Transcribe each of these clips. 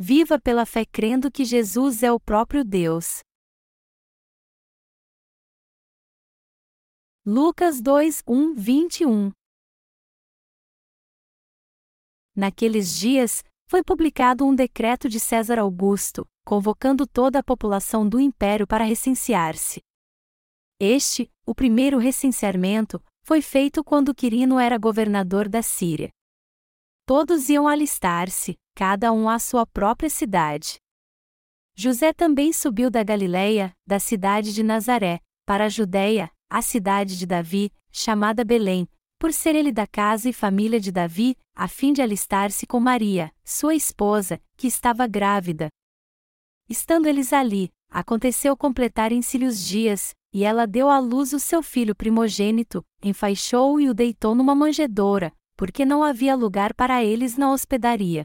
Viva pela fé crendo que Jesus é o próprio Deus. Lucas 2, 1, 21 Naqueles dias, foi publicado um decreto de César Augusto, convocando toda a população do império para recensear-se. Este, o primeiro recenseamento, foi feito quando Quirino era governador da Síria. Todos iam alistar-se, cada um à sua própria cidade. José também subiu da Galiléia, da cidade de Nazaré, para a Judéia, a cidade de Davi, chamada Belém, por ser ele da casa e família de Davi, a fim de alistar-se com Maria, sua esposa, que estava grávida. Estando eles ali, aconteceu completarem-se-lhe os dias, e ela deu à luz o seu filho primogênito, enfaixou-o e o deitou numa manjedoura, porque não havia lugar para eles na hospedaria.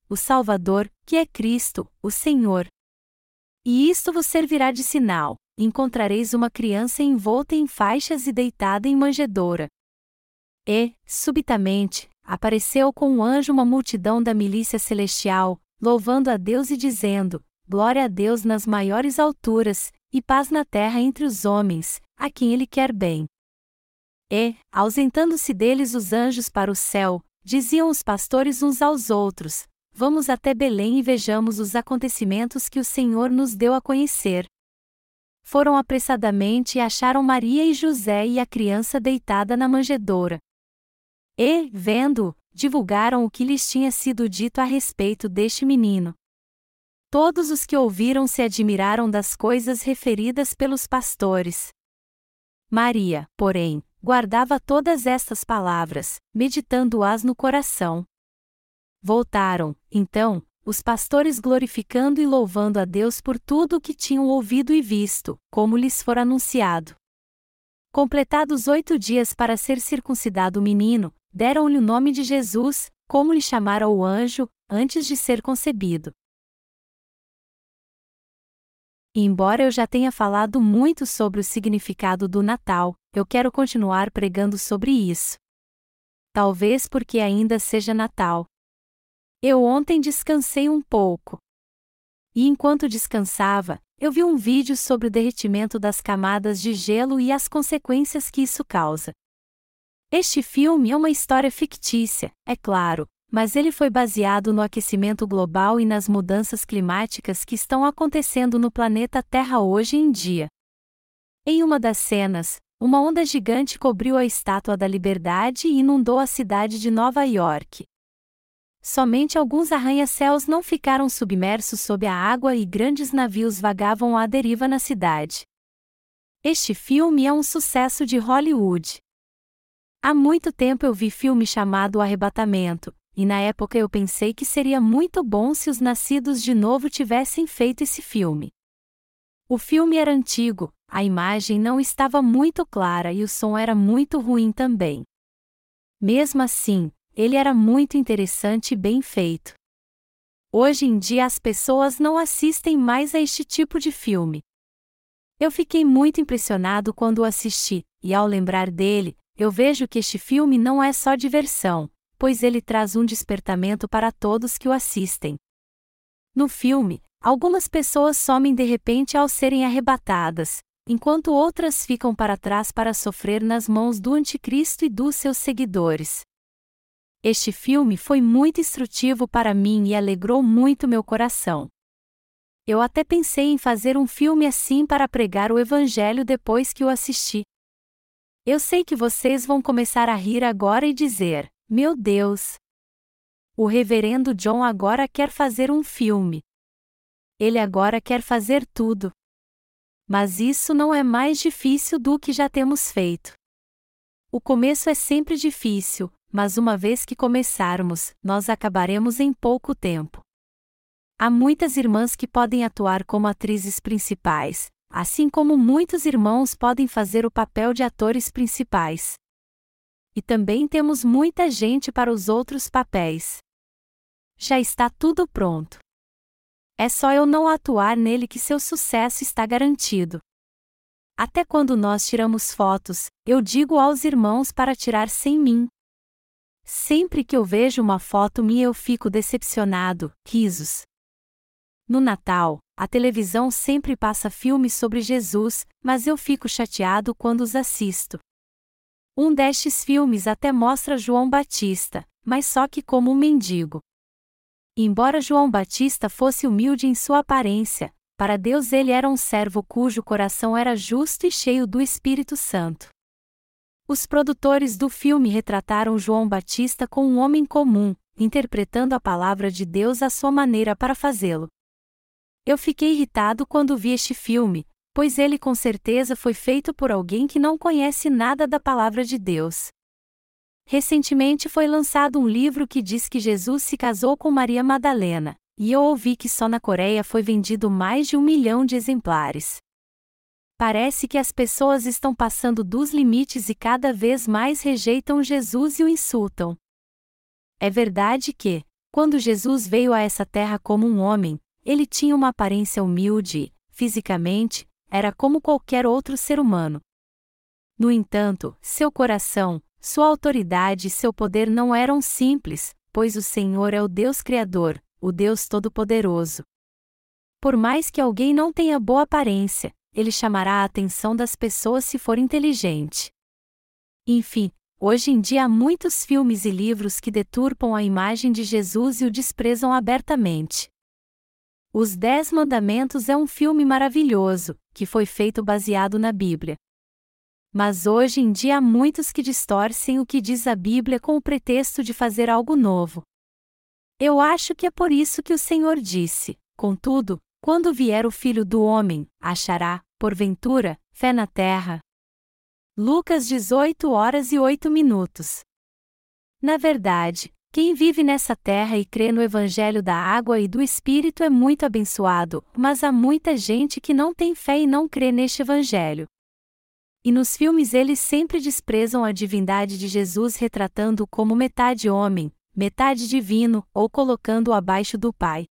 o Salvador, que é Cristo, o Senhor. E isto vos servirá de sinal: encontrareis uma criança envolta em faixas e deitada em manjedoura. E, subitamente, apareceu com um anjo uma multidão da milícia celestial, louvando a Deus e dizendo: Glória a Deus nas maiores alturas, e paz na terra entre os homens, a quem Ele quer bem. E, ausentando-se deles os anjos para o céu, diziam os pastores uns aos outros: Vamos até Belém e vejamos os acontecimentos que o Senhor nos deu a conhecer. Foram apressadamente e acharam Maria e José e a criança deitada na manjedoura. E, vendo, divulgaram o que lhes tinha sido dito a respeito deste menino. Todos os que ouviram se admiraram das coisas referidas pelos pastores. Maria, porém, guardava todas estas palavras, meditando-as no coração. Voltaram, então, os pastores glorificando e louvando a Deus por tudo o que tinham ouvido e visto, como lhes for anunciado. Completados oito dias para ser circuncidado o menino, deram-lhe o nome de Jesus, como lhe chamara o anjo, antes de ser concebido. E embora eu já tenha falado muito sobre o significado do Natal, eu quero continuar pregando sobre isso. Talvez porque ainda seja Natal. Eu ontem descansei um pouco. E enquanto descansava, eu vi um vídeo sobre o derretimento das camadas de gelo e as consequências que isso causa. Este filme é uma história fictícia, é claro, mas ele foi baseado no aquecimento global e nas mudanças climáticas que estão acontecendo no planeta Terra hoje em dia. Em uma das cenas, uma onda gigante cobriu a Estátua da Liberdade e inundou a cidade de Nova York. Somente alguns arranha-céus não ficaram submersos sob a água e grandes navios vagavam à deriva na cidade. Este filme é um sucesso de Hollywood. Há muito tempo eu vi filme chamado Arrebatamento, e na época eu pensei que seria muito bom se os nascidos de novo tivessem feito esse filme. O filme era antigo, a imagem não estava muito clara e o som era muito ruim também. Mesmo assim, ele era muito interessante e bem feito. Hoje em dia as pessoas não assistem mais a este tipo de filme. Eu fiquei muito impressionado quando o assisti, e ao lembrar dele, eu vejo que este filme não é só diversão, pois ele traz um despertamento para todos que o assistem. No filme, algumas pessoas somem de repente ao serem arrebatadas, enquanto outras ficam para trás para sofrer nas mãos do Anticristo e dos seus seguidores. Este filme foi muito instrutivo para mim e alegrou muito meu coração. Eu até pensei em fazer um filme assim para pregar o Evangelho depois que o assisti. Eu sei que vocês vão começar a rir agora e dizer: Meu Deus! O Reverendo John agora quer fazer um filme. Ele agora quer fazer tudo. Mas isso não é mais difícil do que já temos feito. O começo é sempre difícil, mas uma vez que começarmos, nós acabaremos em pouco tempo. Há muitas irmãs que podem atuar como atrizes principais, assim como muitos irmãos podem fazer o papel de atores principais. E também temos muita gente para os outros papéis. Já está tudo pronto. É só eu não atuar nele que seu sucesso está garantido. Até quando nós tiramos fotos, eu digo aos irmãos para tirar sem mim. Sempre que eu vejo uma foto minha eu fico decepcionado, risos. No Natal, a televisão sempre passa filmes sobre Jesus, mas eu fico chateado quando os assisto. Um destes filmes até mostra João Batista, mas só que como um mendigo. Embora João Batista fosse humilde em sua aparência, para Deus ele era um servo cujo coração era justo e cheio do Espírito Santo. Os produtores do filme retrataram João Batista como um homem comum, interpretando a palavra de Deus à sua maneira para fazê-lo. Eu fiquei irritado quando vi este filme, pois ele com certeza foi feito por alguém que não conhece nada da palavra de Deus. Recentemente foi lançado um livro que diz que Jesus se casou com Maria Madalena, e eu ouvi que só na Coreia foi vendido mais de um milhão de exemplares. Parece que as pessoas estão passando dos limites e cada vez mais rejeitam Jesus e o insultam. É verdade que, quando Jesus veio a essa terra como um homem, ele tinha uma aparência humilde e, fisicamente, era como qualquer outro ser humano. No entanto, seu coração, sua autoridade e seu poder não eram simples, pois o Senhor é o Deus Criador, o Deus Todo-Poderoso. Por mais que alguém não tenha boa aparência, ele chamará a atenção das pessoas se for inteligente. Enfim, hoje em dia há muitos filmes e livros que deturpam a imagem de Jesus e o desprezam abertamente. Os Dez Mandamentos é um filme maravilhoso, que foi feito baseado na Bíblia. Mas hoje em dia há muitos que distorcem o que diz a Bíblia com o pretexto de fazer algo novo. Eu acho que é por isso que o Senhor disse: Contudo, quando vier o Filho do Homem, achará, porventura, fé na terra. Lucas 18 horas e 8 minutos. Na verdade, quem vive nessa terra e crê no Evangelho da água e do Espírito é muito abençoado, mas há muita gente que não tem fé e não crê neste Evangelho. E nos filmes eles sempre desprezam a divindade de Jesus retratando-o como metade homem, metade divino, ou colocando-o abaixo do Pai.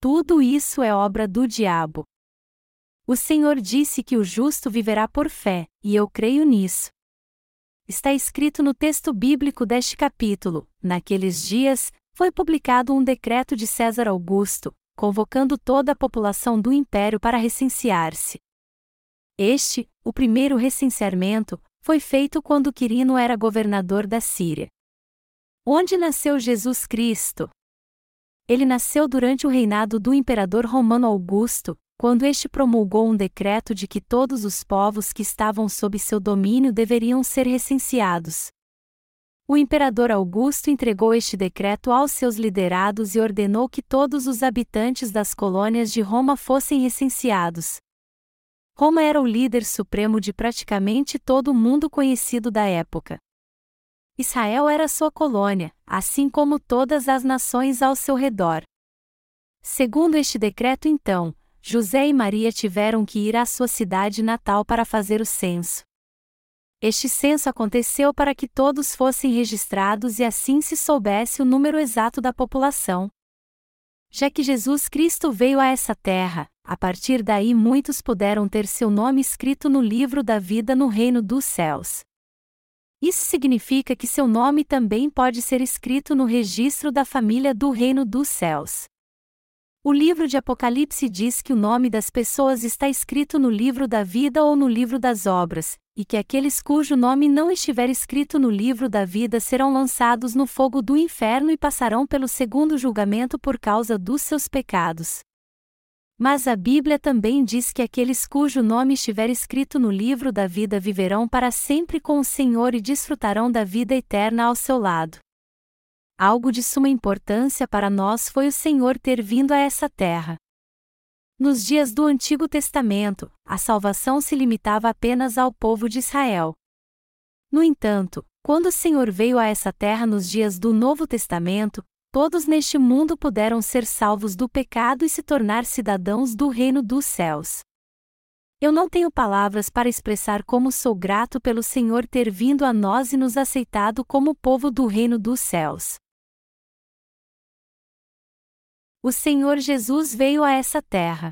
Tudo isso é obra do diabo. O Senhor disse que o justo viverá por fé, e eu creio nisso está escrito no texto bíblico deste capítulo: Naqueles dias, foi publicado um decreto de César Augusto, convocando toda a população do império para recensear-se. Este, o primeiro recenseamento, foi feito quando Quirino era governador da Síria. Onde nasceu Jesus Cristo? Ele nasceu durante o reinado do imperador romano Augusto, quando este promulgou um decreto de que todos os povos que estavam sob seu domínio deveriam ser recenseados. O imperador Augusto entregou este decreto aos seus liderados e ordenou que todos os habitantes das colônias de Roma fossem recenseados. Roma era o líder supremo de praticamente todo o mundo conhecido da época. Israel era sua colônia, assim como todas as nações ao seu redor. Segundo este decreto, então, José e Maria tiveram que ir à sua cidade natal para fazer o censo. Este censo aconteceu para que todos fossem registrados e assim se soubesse o número exato da população. Já que Jesus Cristo veio a essa terra, a partir daí muitos puderam ter seu nome escrito no livro da vida no reino dos céus. Isso significa que seu nome também pode ser escrito no registro da família do reino dos céus. O livro de Apocalipse diz que o nome das pessoas está escrito no livro da vida ou no livro das obras, e que aqueles cujo nome não estiver escrito no livro da vida serão lançados no fogo do inferno e passarão pelo segundo julgamento por causa dos seus pecados. Mas a Bíblia também diz que aqueles cujo nome estiver escrito no livro da vida viverão para sempre com o Senhor e desfrutarão da vida eterna ao seu lado. Algo de suma importância para nós foi o Senhor ter vindo a essa terra. Nos dias do Antigo Testamento, a salvação se limitava apenas ao povo de Israel. No entanto, quando o Senhor veio a essa terra nos dias do Novo Testamento, todos neste mundo puderam ser salvos do pecado e se tornar cidadãos do reino dos céus. Eu não tenho palavras para expressar como sou grato pelo Senhor ter vindo a nós e nos aceitado como povo do reino dos céus. O Senhor Jesus veio a essa terra.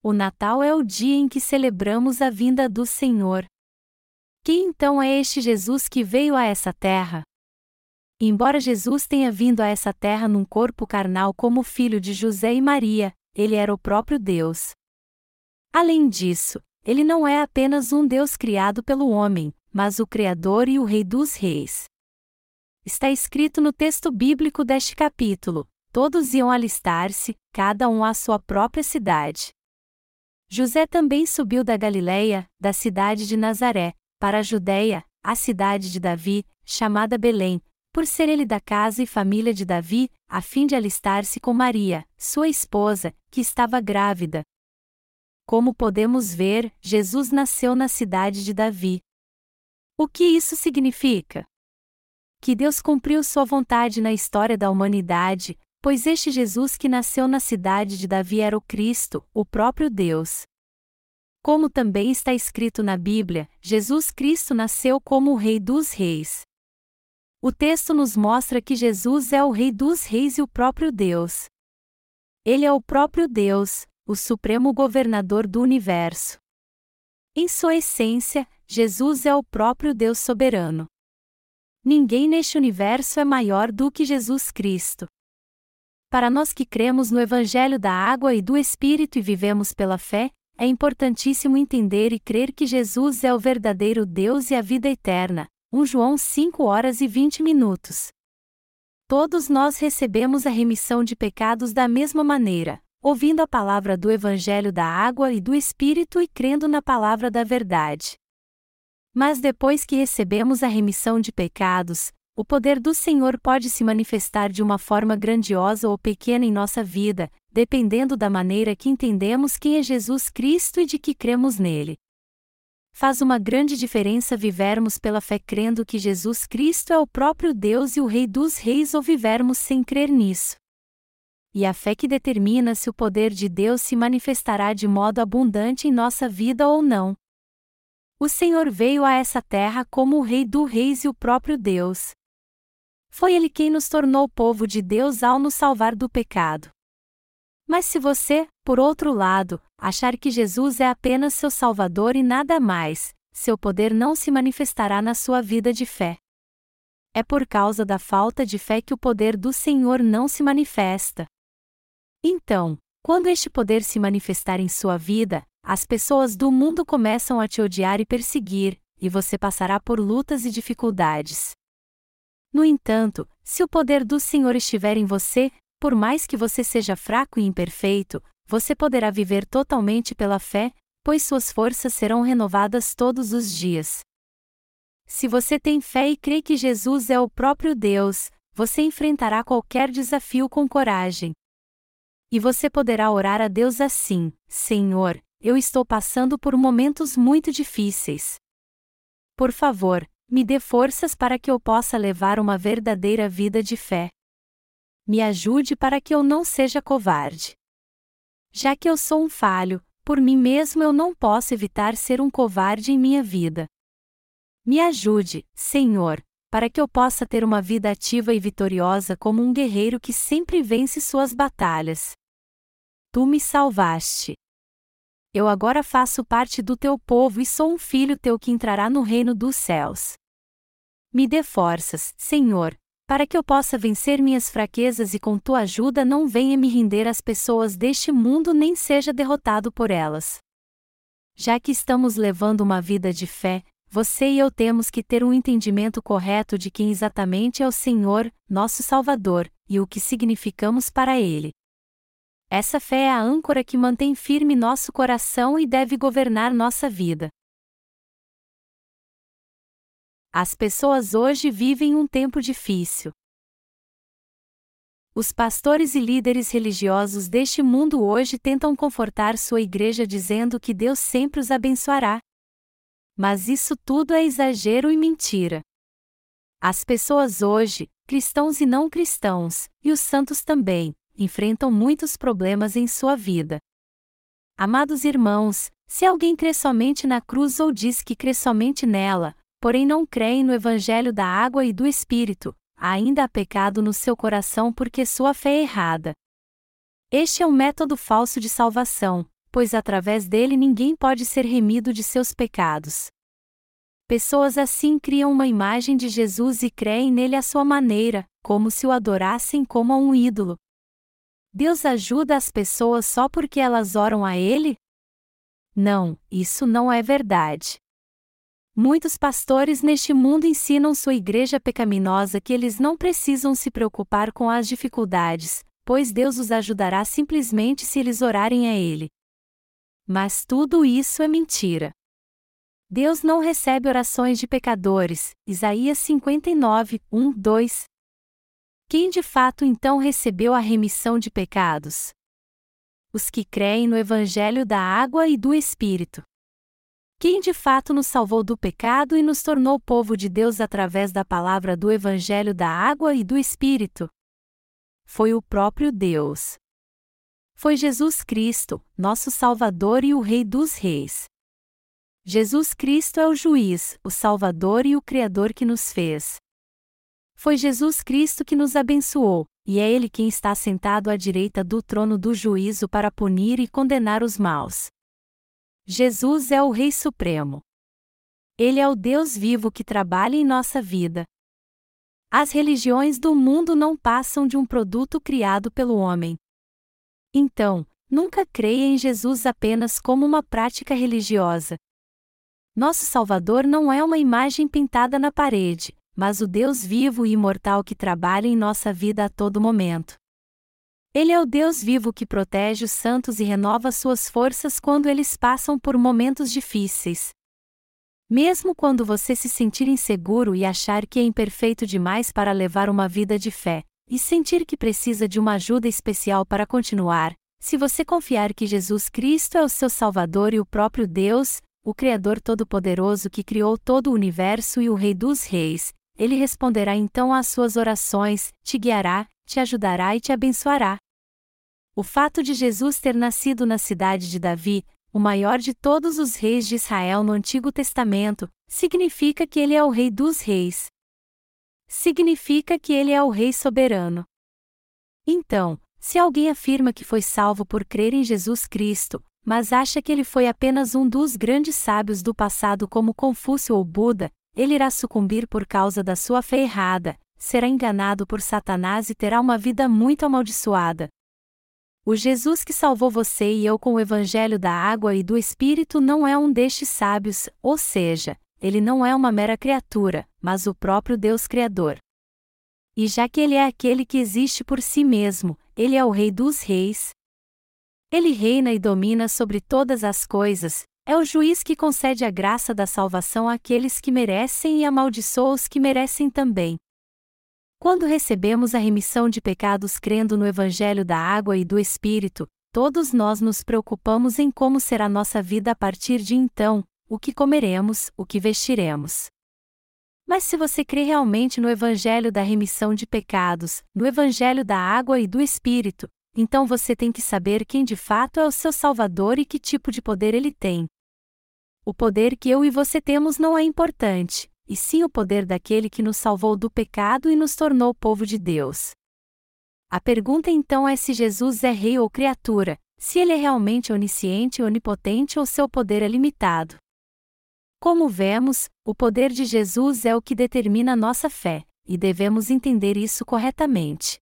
O Natal é o dia em que celebramos a vinda do Senhor. Quem então é este Jesus que veio a essa terra? Embora Jesus tenha vindo a essa terra num corpo carnal como filho de José e Maria, ele era o próprio Deus. Além disso, ele não é apenas um Deus criado pelo homem, mas o Criador e o Rei dos Reis. Está escrito no texto bíblico deste capítulo: todos iam alistar-se, cada um à sua própria cidade. José também subiu da Galiléia, da cidade de Nazaré, para a Judéia, a cidade de Davi, chamada Belém, por ser ele da casa e família de Davi, a fim de alistar-se com Maria, sua esposa, que estava grávida. Como podemos ver, Jesus nasceu na cidade de Davi. O que isso significa? Que Deus cumpriu sua vontade na história da humanidade, pois este Jesus que nasceu na cidade de Davi era o Cristo, o próprio Deus. Como também está escrito na Bíblia, Jesus Cristo nasceu como o Rei dos Reis. O texto nos mostra que Jesus é o Rei dos Reis e o próprio Deus. Ele é o próprio Deus, o Supremo Governador do Universo. Em sua essência, Jesus é o próprio Deus soberano. Ninguém neste universo é maior do que Jesus Cristo. Para nós que cremos no Evangelho da Água e do Espírito e vivemos pela fé, é importantíssimo entender e crer que Jesus é o verdadeiro Deus e a vida eterna. 1 João 5 horas e 20 minutos. Todos nós recebemos a remissão de pecados da mesma maneira, ouvindo a palavra do Evangelho da Água e do Espírito e crendo na palavra da verdade. Mas depois que recebemos a remissão de pecados, o poder do Senhor pode se manifestar de uma forma grandiosa ou pequena em nossa vida, dependendo da maneira que entendemos quem é Jesus Cristo e de que cremos nele. Faz uma grande diferença vivermos pela fé crendo que Jesus Cristo é o próprio Deus e o Rei dos Reis ou vivermos sem crer nisso. E a fé que determina se o poder de Deus se manifestará de modo abundante em nossa vida ou não. O Senhor veio a essa terra como o Rei dos Reis e o próprio Deus. Foi Ele quem nos tornou povo de Deus ao nos salvar do pecado. Mas se você, por outro lado, achar que Jesus é apenas seu Salvador e nada mais, seu poder não se manifestará na sua vida de fé. É por causa da falta de fé que o poder do Senhor não se manifesta. Então, quando este poder se manifestar em sua vida, as pessoas do mundo começam a te odiar e perseguir, e você passará por lutas e dificuldades. No entanto, se o poder do Senhor estiver em você, por mais que você seja fraco e imperfeito, você poderá viver totalmente pela fé, pois suas forças serão renovadas todos os dias. Se você tem fé e crê que Jesus é o próprio Deus, você enfrentará qualquer desafio com coragem. E você poderá orar a Deus assim: Senhor, eu estou passando por momentos muito difíceis. Por favor, me dê forças para que eu possa levar uma verdadeira vida de fé. Me ajude para que eu não seja covarde. Já que eu sou um falho, por mim mesmo eu não posso evitar ser um covarde em minha vida. Me ajude, Senhor, para que eu possa ter uma vida ativa e vitoriosa como um guerreiro que sempre vence suas batalhas. Tu me salvaste. Eu agora faço parte do teu povo e sou um filho teu que entrará no reino dos céus. Me dê forças, Senhor, para que eu possa vencer minhas fraquezas e com tua ajuda não venha me render às pessoas deste mundo nem seja derrotado por elas. Já que estamos levando uma vida de fé, você e eu temos que ter um entendimento correto de quem exatamente é o Senhor, nosso Salvador, e o que significamos para Ele. Essa fé é a âncora que mantém firme nosso coração e deve governar nossa vida. As pessoas hoje vivem um tempo difícil. Os pastores e líderes religiosos deste mundo hoje tentam confortar sua igreja dizendo que Deus sempre os abençoará. Mas isso tudo é exagero e mentira. As pessoas hoje, cristãos e não cristãos, e os santos também, enfrentam muitos problemas em sua vida. Amados irmãos, se alguém crê somente na cruz ou diz que crê somente nela, porém não crê no Evangelho da água e do Espírito, ainda há pecado no seu coração porque sua fé é errada. Este é um método falso de salvação, pois através dele ninguém pode ser remido de seus pecados. Pessoas assim criam uma imagem de Jesus e creem nele à sua maneira, como se o adorassem como a um ídolo. Deus ajuda as pessoas só porque elas oram a ele? Não, isso não é verdade. Muitos pastores neste mundo ensinam sua igreja pecaminosa que eles não precisam se preocupar com as dificuldades, pois Deus os ajudará simplesmente se eles orarem a Ele. Mas tudo isso é mentira. Deus não recebe orações de pecadores. Isaías 59, 1, 2. Quem de fato então recebeu a remissão de pecados? Os que creem no Evangelho da água e do Espírito. Quem de fato nos salvou do pecado e nos tornou povo de Deus através da palavra do Evangelho da água e do Espírito? Foi o próprio Deus. Foi Jesus Cristo, nosso Salvador e o Rei dos Reis. Jesus Cristo é o juiz, o Salvador e o Criador que nos fez. Foi Jesus Cristo que nos abençoou, e é Ele quem está sentado à direita do trono do juízo para punir e condenar os maus. Jesus é o Rei Supremo. Ele é o Deus vivo que trabalha em nossa vida. As religiões do mundo não passam de um produto criado pelo homem. Então, nunca creia em Jesus apenas como uma prática religiosa, nosso Salvador não é uma imagem pintada na parede, mas o Deus vivo e imortal que trabalha em nossa vida a todo momento. Ele é o Deus vivo que protege os santos e renova suas forças quando eles passam por momentos difíceis. Mesmo quando você se sentir inseguro e achar que é imperfeito demais para levar uma vida de fé, e sentir que precisa de uma ajuda especial para continuar, se você confiar que Jesus Cristo é o seu Salvador e o próprio Deus, o Criador Todo-Poderoso que criou todo o universo e o Rei dos Reis, ele responderá então às suas orações, te guiará, te ajudará e te abençoará. O fato de Jesus ter nascido na cidade de Davi, o maior de todos os reis de Israel no Antigo Testamento, significa que ele é o Rei dos Reis. Significa que ele é o Rei soberano. Então, se alguém afirma que foi salvo por crer em Jesus Cristo, mas acha que ele foi apenas um dos grandes sábios do passado como Confúcio ou Buda, ele irá sucumbir por causa da sua fé errada, será enganado por Satanás e terá uma vida muito amaldiçoada. O Jesus que salvou você e eu com o evangelho da água e do Espírito não é um destes sábios, ou seja, ele não é uma mera criatura, mas o próprio Deus Criador. E já que ele é aquele que existe por si mesmo, ele é o Rei dos Reis, ele reina e domina sobre todas as coisas, é o juiz que concede a graça da salvação àqueles que merecem e amaldiçoa os que merecem também. Quando recebemos a remissão de pecados crendo no Evangelho da água e do Espírito, todos nós nos preocupamos em como será nossa vida a partir de então, o que comeremos, o que vestiremos. Mas se você crê realmente no Evangelho da remissão de pecados, no Evangelho da água e do Espírito, então você tem que saber quem de fato é o seu Salvador e que tipo de poder ele tem. O poder que eu e você temos não é importante, e sim o poder daquele que nos salvou do pecado e nos tornou povo de Deus. A pergunta então é se Jesus é rei ou criatura, se ele é realmente onisciente e onipotente ou seu poder é limitado. Como vemos, o poder de Jesus é o que determina nossa fé, e devemos entender isso corretamente.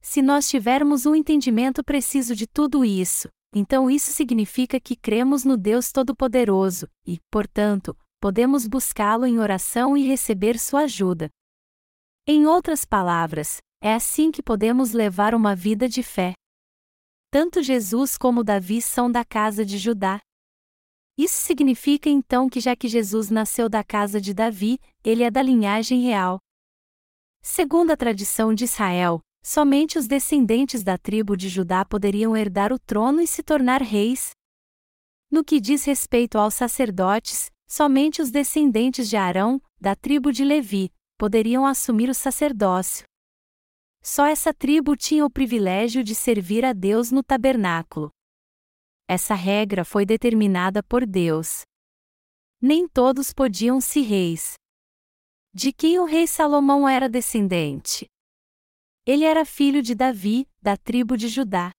Se nós tivermos um entendimento preciso de tudo isso, então isso significa que cremos no Deus Todo-Poderoso e, portanto, podemos buscá-lo em oração e receber sua ajuda. Em outras palavras, é assim que podemos levar uma vida de fé. Tanto Jesus como Davi são da casa de Judá. Isso significa então que, já que Jesus nasceu da casa de Davi, ele é da linhagem real. Segundo a tradição de Israel, Somente os descendentes da tribo de Judá poderiam herdar o trono e se tornar reis. No que diz respeito aos sacerdotes, somente os descendentes de Arão, da tribo de Levi, poderiam assumir o sacerdócio. Só essa tribo tinha o privilégio de servir a Deus no tabernáculo. Essa regra foi determinada por Deus. Nem todos podiam ser reis. De quem o rei Salomão era descendente? Ele era filho de Davi, da tribo de Judá.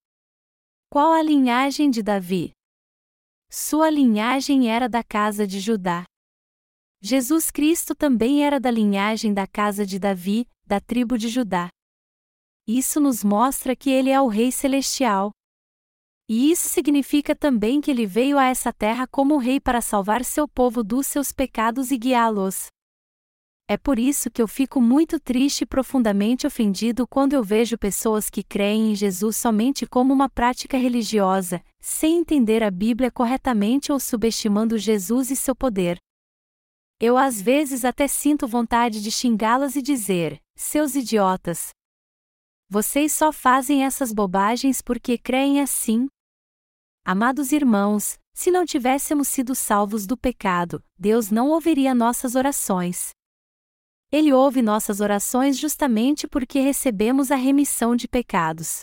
Qual a linhagem de Davi? Sua linhagem era da casa de Judá. Jesus Cristo também era da linhagem da casa de Davi, da tribo de Judá. Isso nos mostra que ele é o Rei Celestial. E isso significa também que ele veio a essa terra como rei para salvar seu povo dos seus pecados e guiá-los. É por isso que eu fico muito triste e profundamente ofendido quando eu vejo pessoas que creem em Jesus somente como uma prática religiosa, sem entender a Bíblia corretamente ou subestimando Jesus e seu poder. Eu às vezes até sinto vontade de xingá-las e dizer: seus idiotas. Vocês só fazem essas bobagens porque creem assim? Amados irmãos, se não tivéssemos sido salvos do pecado, Deus não ouviria nossas orações. Ele ouve nossas orações justamente porque recebemos a remissão de pecados.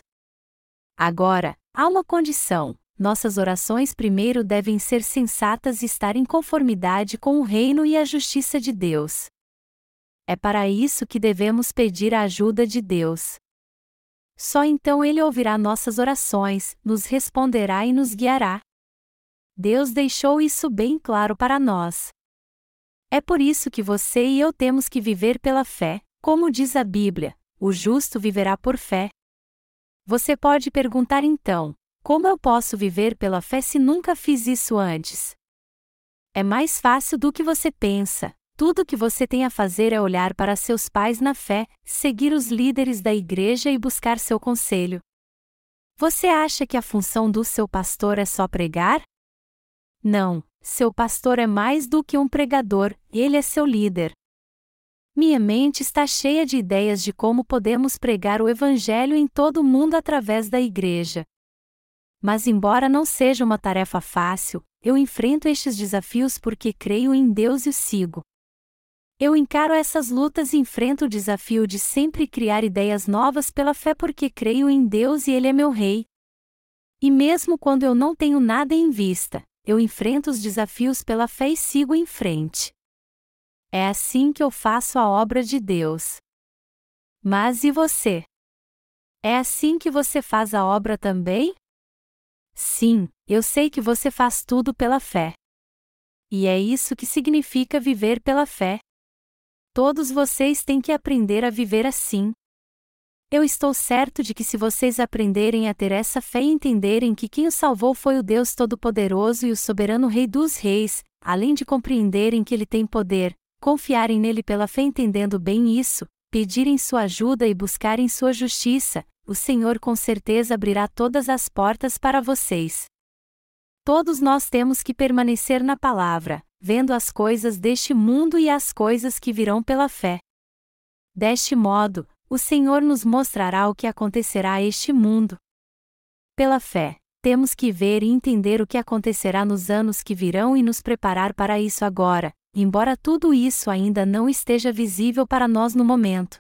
Agora, há uma condição: nossas orações primeiro devem ser sensatas e estar em conformidade com o reino e a justiça de Deus. É para isso que devemos pedir a ajuda de Deus. Só então Ele ouvirá nossas orações, nos responderá e nos guiará. Deus deixou isso bem claro para nós. É por isso que você e eu temos que viver pela fé, como diz a Bíblia: o justo viverá por fé. Você pode perguntar então: como eu posso viver pela fé se nunca fiz isso antes? É mais fácil do que você pensa. Tudo o que você tem a fazer é olhar para seus pais na fé, seguir os líderes da igreja e buscar seu conselho. Você acha que a função do seu pastor é só pregar? Não, seu pastor é mais do que um pregador, ele é seu líder. Minha mente está cheia de ideias de como podemos pregar o Evangelho em todo o mundo através da igreja. Mas, embora não seja uma tarefa fácil, eu enfrento estes desafios porque creio em Deus e o sigo. Eu encaro essas lutas e enfrento o desafio de sempre criar ideias novas pela fé porque creio em Deus e Ele é meu Rei. E mesmo quando eu não tenho nada em vista, eu enfrento os desafios pela fé e sigo em frente. É assim que eu faço a obra de Deus. Mas e você? É assim que você faz a obra também? Sim, eu sei que você faz tudo pela fé. E é isso que significa viver pela fé. Todos vocês têm que aprender a viver assim. Eu estou certo de que se vocês aprenderem a ter essa fé e entenderem que quem o salvou foi o Deus Todo-Poderoso e o soberano Rei dos Reis, além de compreenderem que ele tem poder, confiarem nele pela fé entendendo bem isso, pedirem sua ajuda e buscarem sua justiça, o Senhor com certeza abrirá todas as portas para vocês. Todos nós temos que permanecer na palavra, vendo as coisas deste mundo e as coisas que virão pela fé. Deste modo, o Senhor nos mostrará o que acontecerá a este mundo. Pela fé, temos que ver e entender o que acontecerá nos anos que virão e nos preparar para isso agora, embora tudo isso ainda não esteja visível para nós no momento.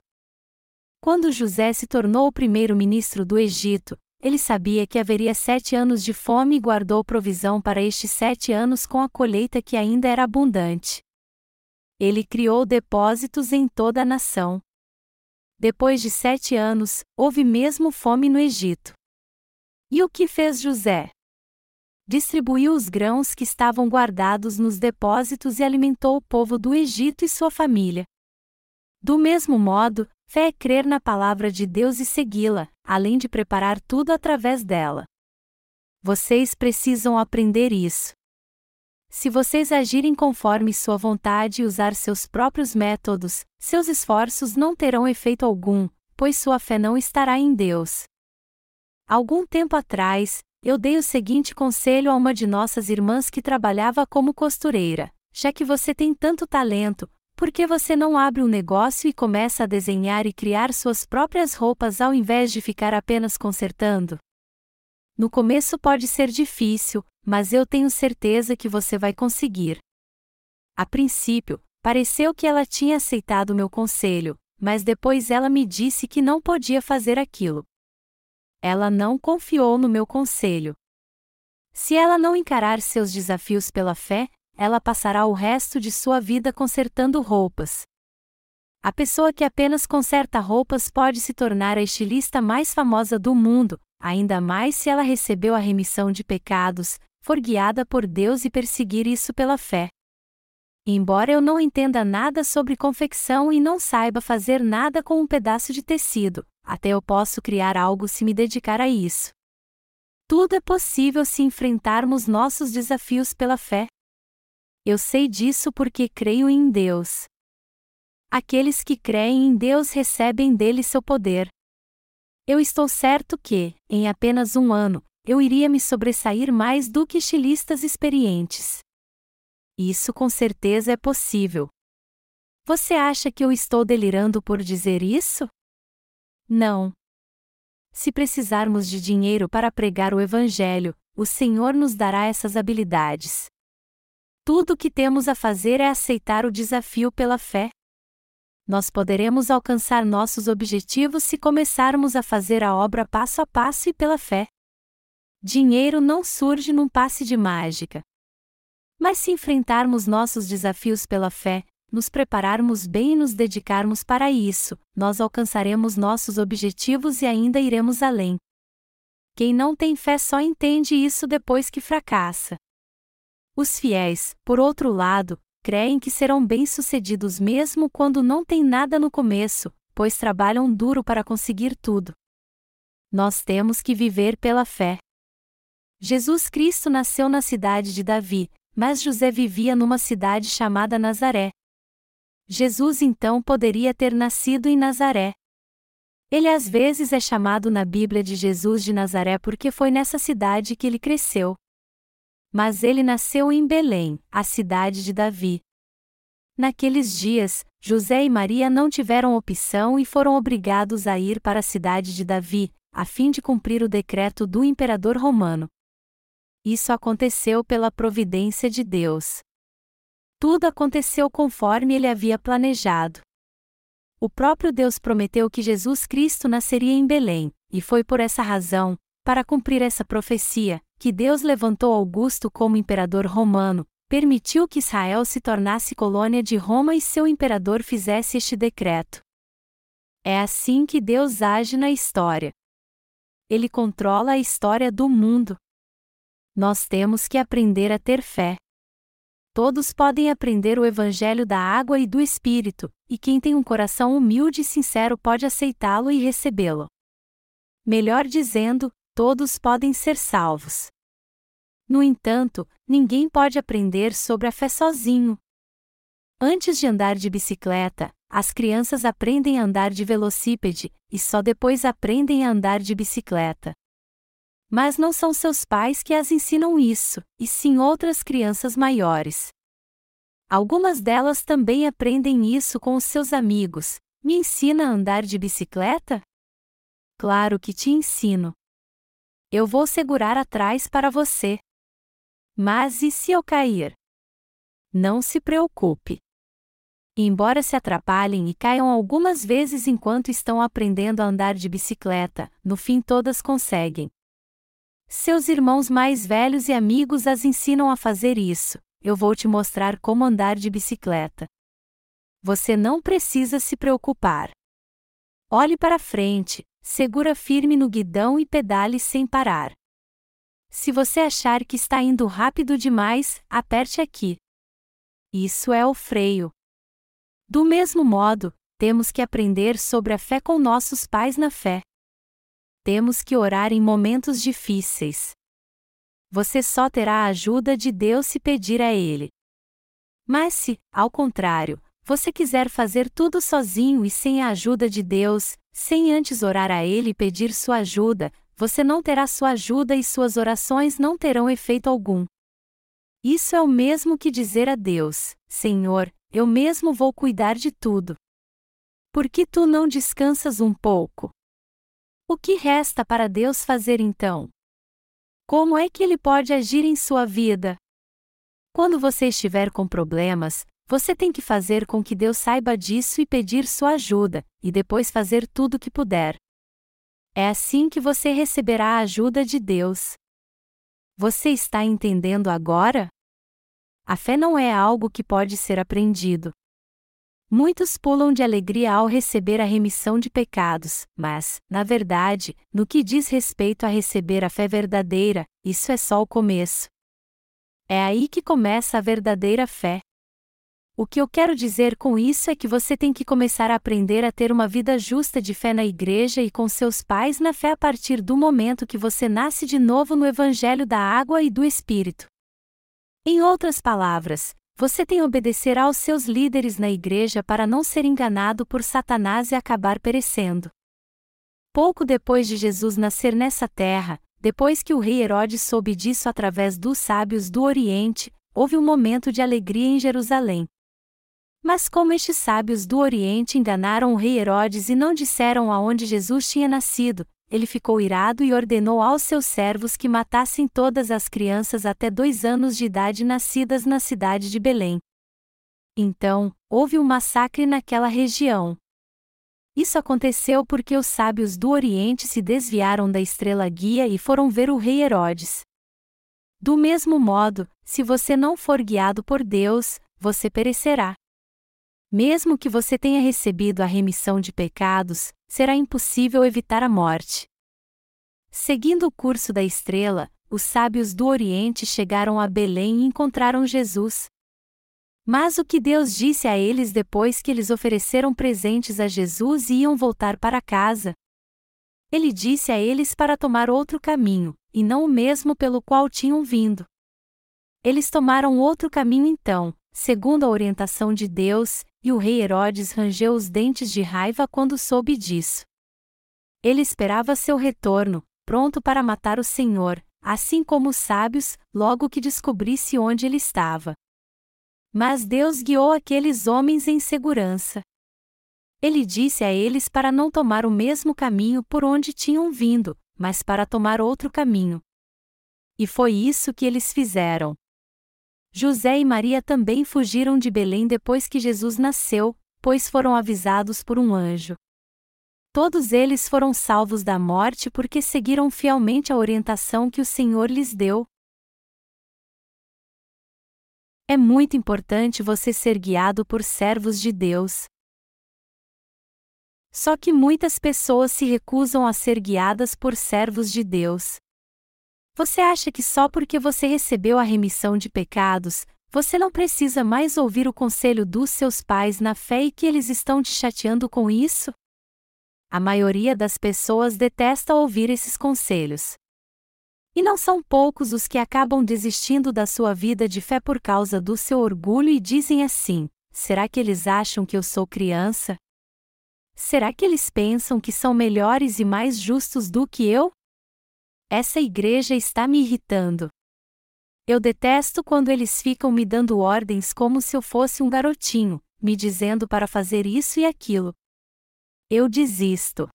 Quando José se tornou o primeiro-ministro do Egito, ele sabia que haveria sete anos de fome e guardou provisão para estes sete anos com a colheita que ainda era abundante. Ele criou depósitos em toda a nação. Depois de sete anos, houve mesmo fome no Egito. E o que fez José? Distribuiu os grãos que estavam guardados nos depósitos e alimentou o povo do Egito e sua família. Do mesmo modo, Fé é crer na palavra de Deus e segui-la, além de preparar tudo através dela. Vocês precisam aprender isso. Se vocês agirem conforme sua vontade e usar seus próprios métodos, seus esforços não terão efeito algum, pois sua fé não estará em Deus. Algum tempo atrás, eu dei o seguinte conselho a uma de nossas irmãs que trabalhava como costureira: já que você tem tanto talento, por que você não abre um negócio e começa a desenhar e criar suas próprias roupas ao invés de ficar apenas consertando? No começo pode ser difícil, mas eu tenho certeza que você vai conseguir. A princípio, Pareceu que ela tinha aceitado meu conselho, mas depois ela me disse que não podia fazer aquilo. Ela não confiou no meu conselho. Se ela não encarar seus desafios pela fé, ela passará o resto de sua vida consertando roupas. A pessoa que apenas conserta roupas pode se tornar a estilista mais famosa do mundo, ainda mais se ela recebeu a remissão de pecados, for guiada por Deus e perseguir isso pela fé. Embora eu não entenda nada sobre confecção e não saiba fazer nada com um pedaço de tecido, até eu posso criar algo se me dedicar a isso. Tudo é possível se enfrentarmos nossos desafios pela fé. Eu sei disso porque creio em Deus. Aqueles que creem em Deus recebem dele seu poder. Eu estou certo que, em apenas um ano, eu iria me sobressair mais do que estilistas experientes. Isso com certeza é possível. Você acha que eu estou delirando por dizer isso? Não. Se precisarmos de dinheiro para pregar o Evangelho, o Senhor nos dará essas habilidades. Tudo o que temos a fazer é aceitar o desafio pela fé. Nós poderemos alcançar nossos objetivos se começarmos a fazer a obra passo a passo e pela fé. Dinheiro não surge num passe de mágica. Mas se enfrentarmos nossos desafios pela fé, nos prepararmos bem e nos dedicarmos para isso, nós alcançaremos nossos objetivos e ainda iremos além. Quem não tem fé só entende isso depois que fracassa. Os fiéis, por outro lado, creem que serão bem-sucedidos mesmo quando não têm nada no começo, pois trabalham duro para conseguir tudo. Nós temos que viver pela fé. Jesus Cristo nasceu na cidade de Davi, mas José vivia numa cidade chamada Nazaré. Jesus então poderia ter nascido em Nazaré. Ele às vezes é chamado na Bíblia de Jesus de Nazaré porque foi nessa cidade que ele cresceu. Mas ele nasceu em Belém, a cidade de Davi. Naqueles dias, José e Maria não tiveram opção e foram obrigados a ir para a cidade de Davi, a fim de cumprir o decreto do imperador romano. Isso aconteceu pela providência de Deus. Tudo aconteceu conforme ele havia planejado. O próprio Deus prometeu que Jesus Cristo nasceria em Belém, e foi por essa razão, para cumprir essa profecia, que Deus levantou Augusto como imperador romano, permitiu que Israel se tornasse colônia de Roma e seu imperador fizesse este decreto. É assim que Deus age na história. Ele controla a história do mundo nós temos que aprender a ter fé. Todos podem aprender o Evangelho da água e do Espírito, e quem tem um coração humilde e sincero pode aceitá-lo e recebê-lo. Melhor dizendo, todos podem ser salvos. No entanto, ninguém pode aprender sobre a fé sozinho. Antes de andar de bicicleta, as crianças aprendem a andar de velocípede, e só depois aprendem a andar de bicicleta. Mas não são seus pais que as ensinam isso, e sim outras crianças maiores. Algumas delas também aprendem isso com os seus amigos. Me ensina a andar de bicicleta? Claro que te ensino. Eu vou segurar atrás para você. Mas e se eu cair? Não se preocupe. Embora se atrapalhem e caiam algumas vezes enquanto estão aprendendo a andar de bicicleta, no fim todas conseguem. Seus irmãos mais velhos e amigos as ensinam a fazer isso. Eu vou te mostrar como andar de bicicleta. Você não precisa se preocupar. Olhe para frente, segura firme no guidão e pedale sem parar. Se você achar que está indo rápido demais, aperte aqui. Isso é o freio. Do mesmo modo, temos que aprender sobre a fé com nossos pais na fé temos que orar em momentos difíceis. Você só terá a ajuda de Deus se pedir a Ele. Mas se, ao contrário, você quiser fazer tudo sozinho e sem a ajuda de Deus, sem antes orar a Ele e pedir sua ajuda, você não terá sua ajuda e suas orações não terão efeito algum. Isso é o mesmo que dizer a Deus: Senhor, eu mesmo vou cuidar de tudo. Por que tu não descansas um pouco? O que resta para Deus fazer então? Como é que Ele pode agir em sua vida? Quando você estiver com problemas, você tem que fazer com que Deus saiba disso e pedir sua ajuda, e depois fazer tudo o que puder. É assim que você receberá a ajuda de Deus. Você está entendendo agora? A fé não é algo que pode ser aprendido. Muitos pulam de alegria ao receber a remissão de pecados, mas, na verdade, no que diz respeito a receber a fé verdadeira, isso é só o começo. É aí que começa a verdadeira fé. O que eu quero dizer com isso é que você tem que começar a aprender a ter uma vida justa de fé na igreja e com seus pais na fé a partir do momento que você nasce de novo no Evangelho da Água e do Espírito. Em outras palavras, você tem obedecer aos seus líderes na igreja para não ser enganado por Satanás e acabar perecendo. Pouco depois de Jesus nascer nessa terra, depois que o rei Herodes soube disso através dos sábios do Oriente, houve um momento de alegria em Jerusalém. Mas como estes sábios do Oriente enganaram o rei Herodes e não disseram aonde Jesus tinha nascido, ele ficou irado e ordenou aos seus servos que matassem todas as crianças até dois anos de idade nascidas na cidade de Belém. Então, houve um massacre naquela região. Isso aconteceu porque os sábios do Oriente se desviaram da estrela guia e foram ver o rei Herodes. Do mesmo modo, se você não for guiado por Deus, você perecerá. Mesmo que você tenha recebido a remissão de pecados, será impossível evitar a morte. Seguindo o curso da estrela, os sábios do Oriente chegaram a Belém e encontraram Jesus. Mas o que Deus disse a eles depois que eles ofereceram presentes a Jesus e iam voltar para casa? Ele disse a eles para tomar outro caminho, e não o mesmo pelo qual tinham vindo. Eles tomaram outro caminho então, segundo a orientação de Deus, e o rei Herodes rangeu os dentes de raiva quando soube disso. Ele esperava seu retorno, pronto para matar o Senhor, assim como os sábios, logo que descobrisse onde ele estava. Mas Deus guiou aqueles homens em segurança. Ele disse a eles para não tomar o mesmo caminho por onde tinham vindo, mas para tomar outro caminho. E foi isso que eles fizeram. José e Maria também fugiram de Belém depois que Jesus nasceu, pois foram avisados por um anjo. Todos eles foram salvos da morte porque seguiram fielmente a orientação que o Senhor lhes deu. É muito importante você ser guiado por servos de Deus. Só que muitas pessoas se recusam a ser guiadas por servos de Deus. Você acha que só porque você recebeu a remissão de pecados, você não precisa mais ouvir o conselho dos seus pais na fé e que eles estão te chateando com isso? A maioria das pessoas detesta ouvir esses conselhos. E não são poucos os que acabam desistindo da sua vida de fé por causa do seu orgulho e dizem assim: será que eles acham que eu sou criança? Será que eles pensam que são melhores e mais justos do que eu? Essa igreja está me irritando. Eu detesto quando eles ficam me dando ordens como se eu fosse um garotinho, me dizendo para fazer isso e aquilo. Eu desisto.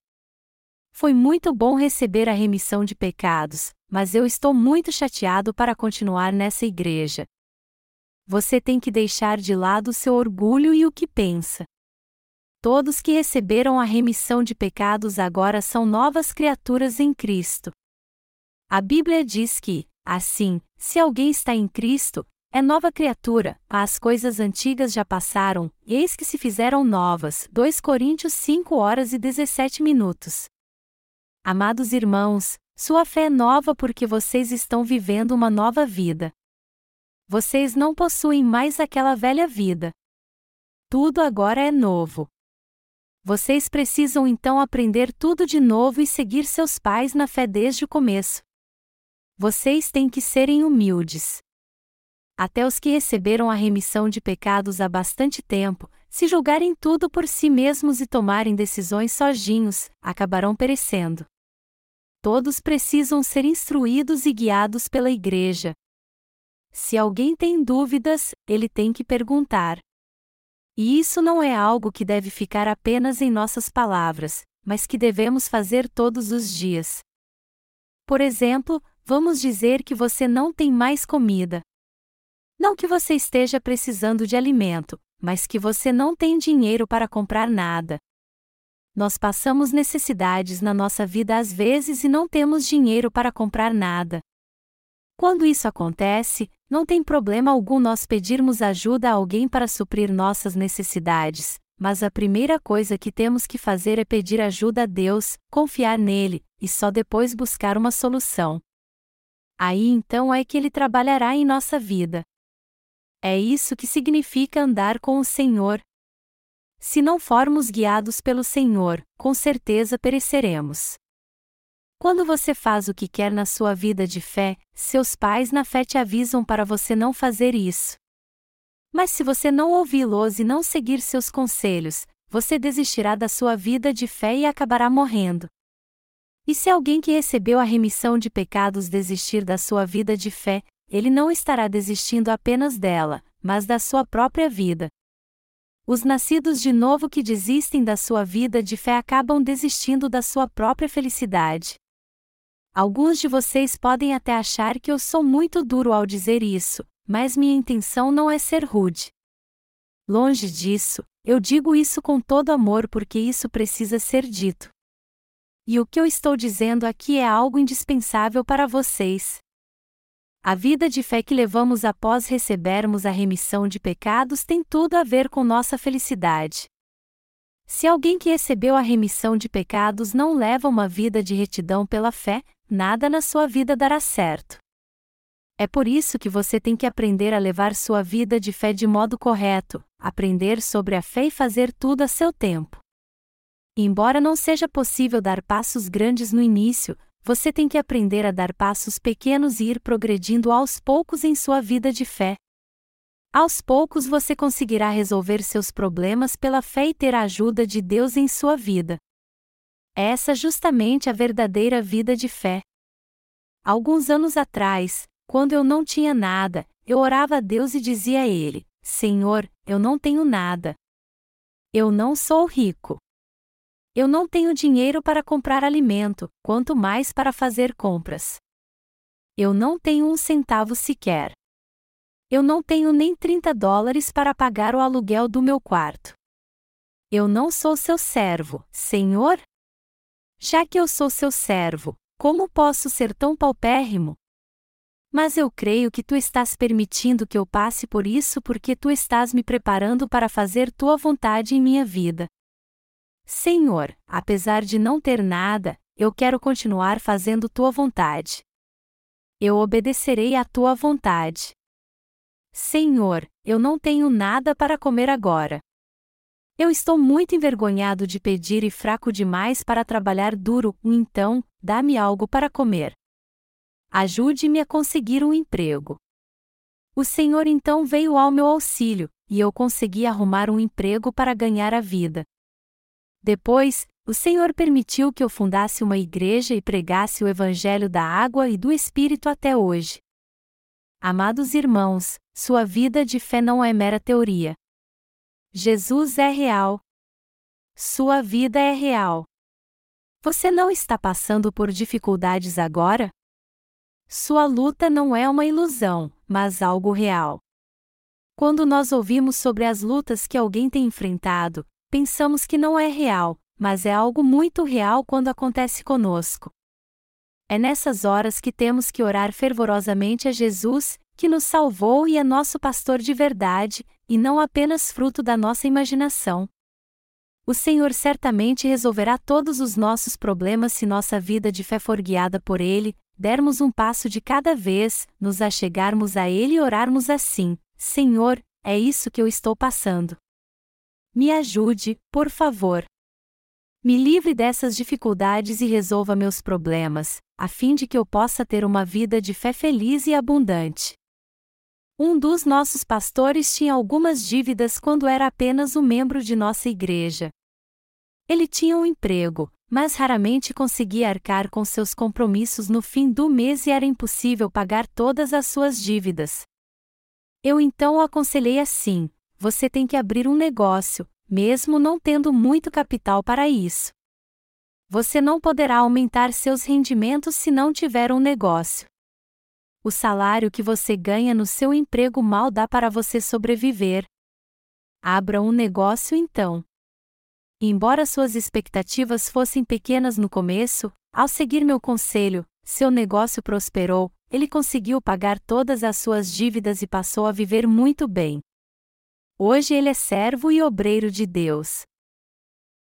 Foi muito bom receber a remissão de pecados, mas eu estou muito chateado para continuar nessa igreja. Você tem que deixar de lado seu orgulho e o que pensa. Todos que receberam a remissão de pecados agora são novas criaturas em Cristo. A Bíblia diz que, assim, se alguém está em Cristo, é nova criatura, as coisas antigas já passaram, eis que se fizeram novas. 2 Coríntios 5 horas e 17 minutos. Amados irmãos, sua fé é nova porque vocês estão vivendo uma nova vida. Vocês não possuem mais aquela velha vida. Tudo agora é novo. Vocês precisam então aprender tudo de novo e seguir seus pais na fé desde o começo. Vocês têm que serem humildes. Até os que receberam a remissão de pecados há bastante tempo, se julgarem tudo por si mesmos e tomarem decisões sozinhos, acabarão perecendo. Todos precisam ser instruídos e guiados pela Igreja. Se alguém tem dúvidas, ele tem que perguntar. E isso não é algo que deve ficar apenas em nossas palavras, mas que devemos fazer todos os dias. Por exemplo, vamos dizer que você não tem mais comida. Não que você esteja precisando de alimento, mas que você não tem dinheiro para comprar nada. Nós passamos necessidades na nossa vida às vezes e não temos dinheiro para comprar nada. Quando isso acontece, não tem problema algum nós pedirmos ajuda a alguém para suprir nossas necessidades, mas a primeira coisa que temos que fazer é pedir ajuda a Deus, confiar nele, e só depois buscar uma solução. Aí então é que ele trabalhará em nossa vida. É isso que significa andar com o Senhor. Se não formos guiados pelo Senhor, com certeza pereceremos. Quando você faz o que quer na sua vida de fé, seus pais na fé te avisam para você não fazer isso. Mas se você não ouvi-los e não seguir seus conselhos, você desistirá da sua vida de fé e acabará morrendo. E se alguém que recebeu a remissão de pecados desistir da sua vida de fé, ele não estará desistindo apenas dela, mas da sua própria vida. Os nascidos de novo que desistem da sua vida de fé acabam desistindo da sua própria felicidade. Alguns de vocês podem até achar que eu sou muito duro ao dizer isso, mas minha intenção não é ser rude. Longe disso, eu digo isso com todo amor porque isso precisa ser dito. E o que eu estou dizendo aqui é algo indispensável para vocês. A vida de fé que levamos após recebermos a remissão de pecados tem tudo a ver com nossa felicidade. Se alguém que recebeu a remissão de pecados não leva uma vida de retidão pela fé, nada na sua vida dará certo. É por isso que você tem que aprender a levar sua vida de fé de modo correto, aprender sobre a fé e fazer tudo a seu tempo. Embora não seja possível dar passos grandes no início, você tem que aprender a dar passos pequenos e ir progredindo aos poucos em sua vida de fé. Aos poucos você conseguirá resolver seus problemas pela fé e ter a ajuda de Deus em sua vida. Essa é justamente a verdadeira vida de fé. Alguns anos atrás, quando eu não tinha nada, eu orava a Deus e dizia a Ele: Senhor, eu não tenho nada. Eu não sou rico. Eu não tenho dinheiro para comprar alimento, quanto mais para fazer compras. Eu não tenho um centavo sequer. Eu não tenho nem 30 dólares para pagar o aluguel do meu quarto. Eu não sou seu servo, Senhor? Já que eu sou seu servo, como posso ser tão paupérrimo? Mas eu creio que tu estás permitindo que eu passe por isso porque tu estás me preparando para fazer tua vontade em minha vida. Senhor, apesar de não ter nada, eu quero continuar fazendo tua vontade. Eu obedecerei à tua vontade. Senhor, eu não tenho nada para comer agora. Eu estou muito envergonhado de pedir e fraco demais para trabalhar duro, então, dá-me algo para comer. Ajude-me a conseguir um emprego. O Senhor então veio ao meu auxílio, e eu consegui arrumar um emprego para ganhar a vida. Depois, o Senhor permitiu que eu fundasse uma igreja e pregasse o Evangelho da água e do Espírito até hoje. Amados irmãos, sua vida de fé não é mera teoria. Jesus é real. Sua vida é real. Você não está passando por dificuldades agora? Sua luta não é uma ilusão, mas algo real. Quando nós ouvimos sobre as lutas que alguém tem enfrentado, pensamos que não é real, mas é algo muito real quando acontece conosco. É nessas horas que temos que orar fervorosamente a Jesus, que nos salvou e é nosso pastor de verdade, e não apenas fruto da nossa imaginação. O Senhor certamente resolverá todos os nossos problemas se nossa vida de fé for guiada por Ele, dermos um passo de cada vez, nos achegarmos a Ele e orarmos assim: Senhor, é isso que eu estou passando. Me ajude, por favor. Me livre dessas dificuldades e resolva meus problemas, a fim de que eu possa ter uma vida de fé feliz e abundante. Um dos nossos pastores tinha algumas dívidas quando era apenas um membro de nossa igreja. Ele tinha um emprego, mas raramente conseguia arcar com seus compromissos no fim do mês e era impossível pagar todas as suas dívidas. Eu então o aconselhei assim: você tem que abrir um negócio, mesmo não tendo muito capital para isso. Você não poderá aumentar seus rendimentos se não tiver um negócio. o salário que você ganha no seu emprego mal dá para você sobreviver. Abra um negócio então. Embora suas expectativas fossem pequenas no começo, ao seguir meu conselho, seu negócio prosperou, ele conseguiu pagar todas as suas dívidas e passou a viver muito bem. Hoje ele é servo e obreiro de Deus.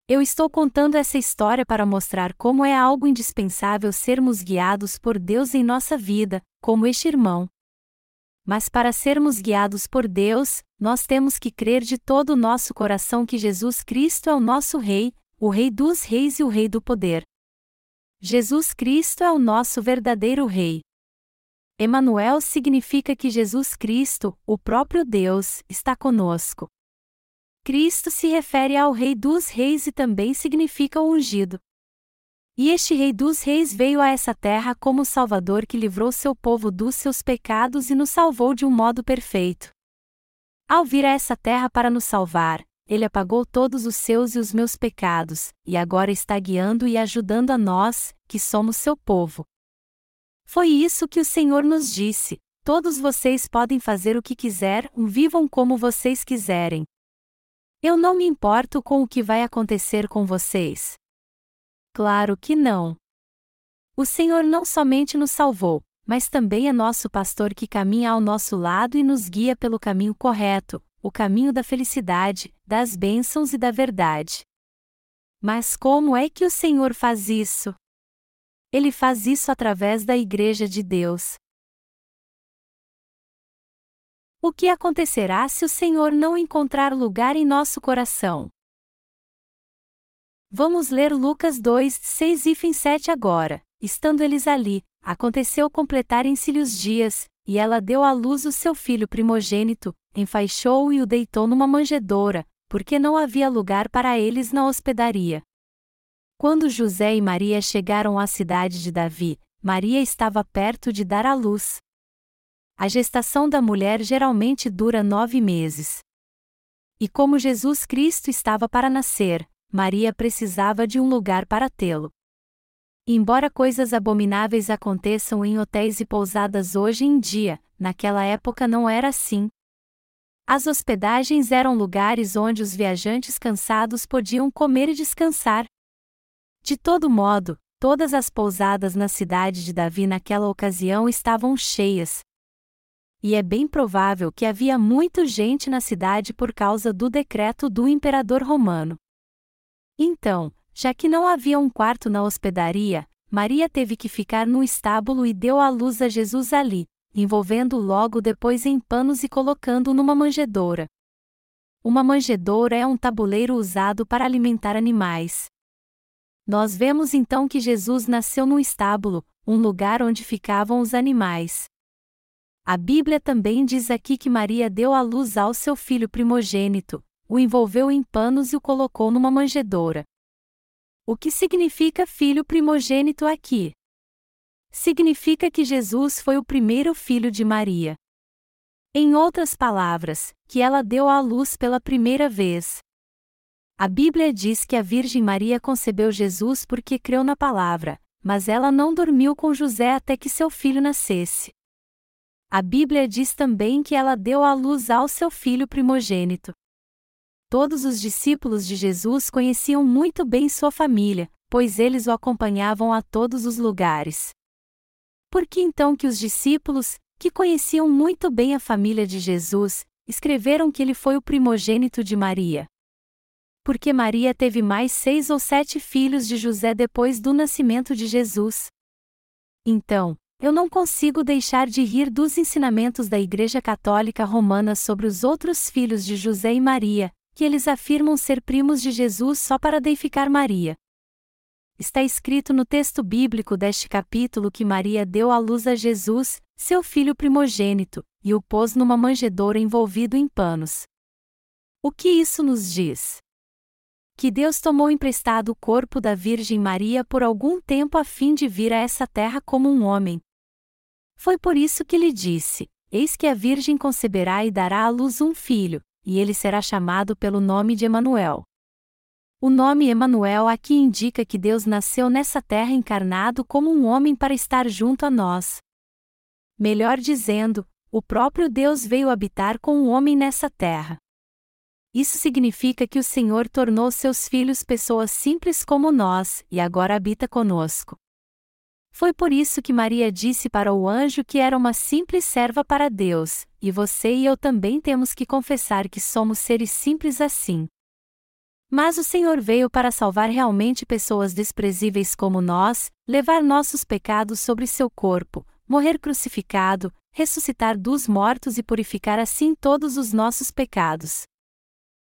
Eu estou contando essa história para mostrar como é algo indispensável sermos guiados por Deus em nossa vida, como este irmão. Mas para sermos guiados por Deus, nós temos que crer de todo o nosso coração que Jesus Cristo é o nosso Rei, o Rei dos Reis e o Rei do Poder. Jesus Cristo é o nosso verdadeiro Rei. Emanuel significa que Jesus Cristo, o próprio Deus, está conosco. Cristo se refere ao Rei dos Reis e também significa o ungido. E este Rei dos Reis veio a essa terra como Salvador que livrou seu povo dos seus pecados e nos salvou de um modo perfeito. Ao vir a essa terra para nos salvar, ele apagou todos os seus e os meus pecados, e agora está guiando e ajudando a nós, que somos seu povo. Foi isso que o Senhor nos disse: todos vocês podem fazer o que quiser, vivam como vocês quiserem, eu não me importo com o que vai acontecer com vocês. Claro que não. O Senhor não somente nos salvou, mas também é nosso pastor que caminha ao nosso lado e nos guia pelo caminho correto, o caminho da felicidade, das bênçãos e da verdade. Mas como é que o Senhor faz isso? Ele faz isso através da Igreja de Deus. O que acontecerá se o Senhor não encontrar lugar em nosso coração? Vamos ler Lucas 2, 6 e 7 agora. Estando eles ali, aconteceu completarem-se-lhe os dias, e ela deu à luz o seu filho primogênito, enfaixou-o e o deitou numa manjedoura, porque não havia lugar para eles na hospedaria. Quando José e Maria chegaram à cidade de Davi, Maria estava perto de dar à luz. A gestação da mulher geralmente dura nove meses. E como Jesus Cristo estava para nascer, Maria precisava de um lugar para tê-lo. Embora coisas abomináveis aconteçam em hotéis e pousadas hoje em dia, naquela época não era assim. As hospedagens eram lugares onde os viajantes cansados podiam comer e descansar. De todo modo, todas as pousadas na cidade de Davi naquela ocasião estavam cheias, e é bem provável que havia muita gente na cidade por causa do decreto do imperador romano. Então, já que não havia um quarto na hospedaria, Maria teve que ficar no estábulo e deu à luz a Jesus ali, envolvendo-o logo depois em panos e colocando-o numa manjedoura. Uma manjedoura é um tabuleiro usado para alimentar animais. Nós vemos então que Jesus nasceu num estábulo, um lugar onde ficavam os animais. A Bíblia também diz aqui que Maria deu à luz ao seu filho primogênito, o envolveu em panos e o colocou numa manjedoura. O que significa filho primogênito aqui? Significa que Jesus foi o primeiro filho de Maria. Em outras palavras, que ela deu à luz pela primeira vez. A Bíblia diz que a Virgem Maria concebeu Jesus porque creu na palavra, mas ela não dormiu com José até que seu filho nascesse. A Bíblia diz também que ela deu à luz ao seu filho primogênito. Todos os discípulos de Jesus conheciam muito bem sua família, pois eles o acompanhavam a todos os lugares. Por que então que os discípulos, que conheciam muito bem a família de Jesus, escreveram que ele foi o primogênito de Maria? Porque Maria teve mais seis ou sete filhos de José depois do nascimento de Jesus. Então, eu não consigo deixar de rir dos ensinamentos da Igreja Católica Romana sobre os outros filhos de José e Maria, que eles afirmam ser primos de Jesus só para deificar Maria. Está escrito no texto bíblico deste capítulo que Maria deu à luz a Jesus, seu filho primogênito, e o pôs numa manjedoura envolvido em panos. O que isso nos diz? Que Deus tomou emprestado o corpo da Virgem Maria por algum tempo a fim de vir a essa terra como um homem, foi por isso que lhe disse: Eis que a Virgem conceberá e dará à luz um filho, e ele será chamado pelo nome de Emanuel. O nome Emanuel aqui indica que Deus nasceu nessa terra encarnado como um homem para estar junto a nós. melhor dizendo, o próprio Deus veio habitar com o homem nessa terra. Isso significa que o Senhor tornou seus filhos pessoas simples como nós e agora habita conosco. Foi por isso que Maria disse para o anjo que era uma simples serva para Deus, e você e eu também temos que confessar que somos seres simples assim. Mas o Senhor veio para salvar realmente pessoas desprezíveis como nós, levar nossos pecados sobre seu corpo, morrer crucificado, ressuscitar dos mortos e purificar assim todos os nossos pecados.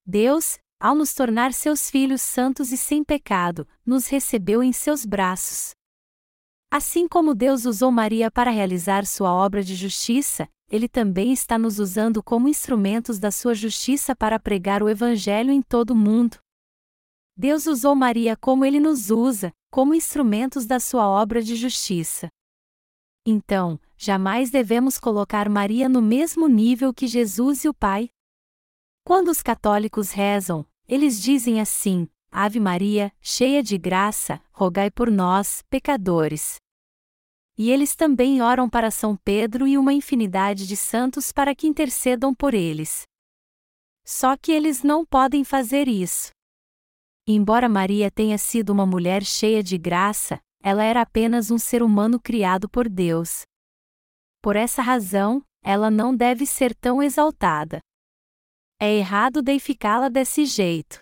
Deus, ao nos tornar seus filhos santos e sem pecado, nos recebeu em seus braços. Assim como Deus usou Maria para realizar sua obra de justiça, Ele também está nos usando como instrumentos da sua justiça para pregar o Evangelho em todo o mundo. Deus usou Maria como ele nos usa, como instrumentos da sua obra de justiça. Então, jamais devemos colocar Maria no mesmo nível que Jesus e o Pai. Quando os católicos rezam, eles dizem assim: Ave Maria, cheia de graça, rogai por nós, pecadores. E eles também oram para São Pedro e uma infinidade de santos para que intercedam por eles. Só que eles não podem fazer isso. Embora Maria tenha sido uma mulher cheia de graça, ela era apenas um ser humano criado por Deus. Por essa razão, ela não deve ser tão exaltada. É errado deificá-la desse jeito.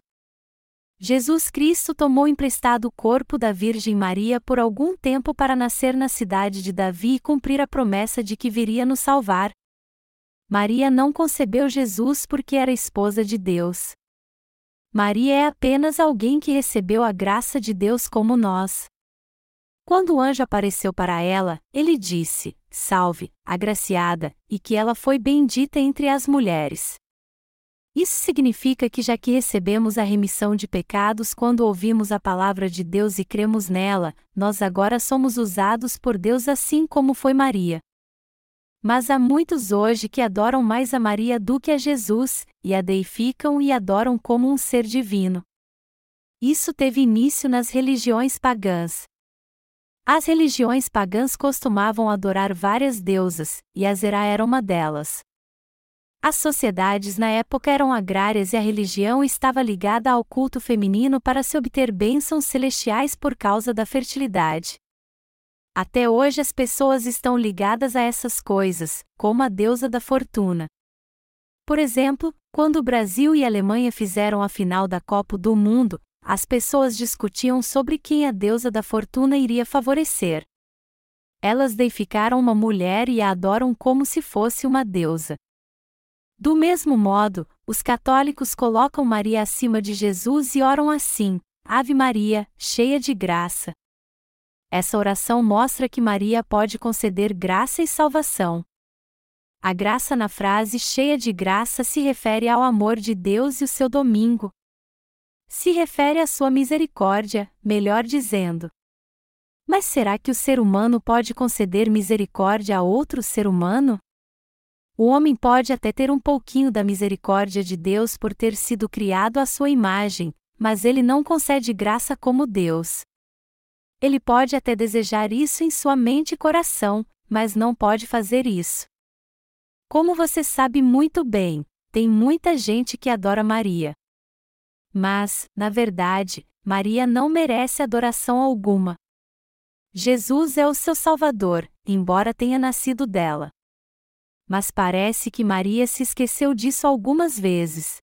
Jesus Cristo tomou emprestado o corpo da Virgem Maria por algum tempo para nascer na cidade de Davi e cumprir a promessa de que viria nos salvar. Maria não concebeu Jesus porque era esposa de Deus. Maria é apenas alguém que recebeu a graça de Deus como nós. Quando o anjo apareceu para ela, ele disse: Salve, agraciada, e que ela foi bendita entre as mulheres. Isso significa que já que recebemos a remissão de pecados quando ouvimos a palavra de Deus e cremos nela, nós agora somos usados por Deus assim como foi Maria. Mas há muitos hoje que adoram mais a Maria do que a Jesus, e a deificam e adoram como um ser divino. Isso teve início nas religiões pagãs. As religiões pagãs costumavam adorar várias deusas, e Azerá era uma delas. As sociedades na época eram agrárias e a religião estava ligada ao culto feminino para se obter bênçãos celestiais por causa da fertilidade. Até hoje as pessoas estão ligadas a essas coisas, como a deusa da fortuna. Por exemplo, quando o Brasil e a Alemanha fizeram a final da Copa do Mundo, as pessoas discutiam sobre quem a deusa da fortuna iria favorecer. Elas deificaram uma mulher e a adoram como se fosse uma deusa. Do mesmo modo, os católicos colocam Maria acima de Jesus e oram assim: Ave Maria, cheia de graça, essa oração mostra que Maria pode conceder graça e salvação. A graça na frase cheia de graça se refere ao amor de Deus e o seu domingo. Se refere à sua misericórdia, melhor dizendo. Mas será que o ser humano pode conceder misericórdia a outro ser humano? O homem pode até ter um pouquinho da misericórdia de Deus por ter sido criado à sua imagem, mas ele não concede graça como Deus. Ele pode até desejar isso em sua mente e coração, mas não pode fazer isso. Como você sabe muito bem, tem muita gente que adora Maria. Mas, na verdade, Maria não merece adoração alguma. Jesus é o seu Salvador, embora tenha nascido dela. Mas parece que Maria se esqueceu disso algumas vezes.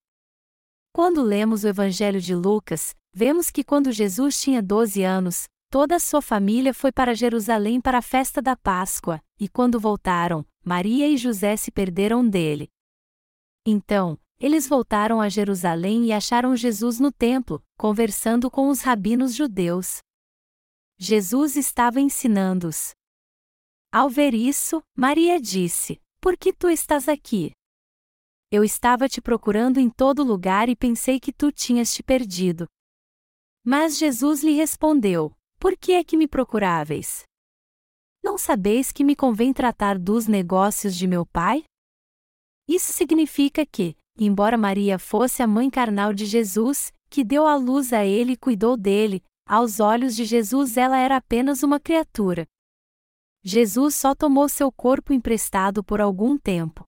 Quando lemos o Evangelho de Lucas, vemos que quando Jesus tinha 12 anos, Toda a sua família foi para Jerusalém para a festa da Páscoa, e quando voltaram, Maria e José se perderam dele. Então, eles voltaram a Jerusalém e acharam Jesus no templo, conversando com os rabinos judeus. Jesus estava ensinando-os. Ao ver isso, Maria disse: Por que tu estás aqui? Eu estava te procurando em todo lugar e pensei que tu tinhas te perdido. Mas Jesus lhe respondeu: por que é que me procuráveis? Não sabeis que me convém tratar dos negócios de meu pai? Isso significa que, embora Maria fosse a mãe carnal de Jesus, que deu à luz a ele e cuidou dele, aos olhos de Jesus ela era apenas uma criatura. Jesus só tomou seu corpo emprestado por algum tempo.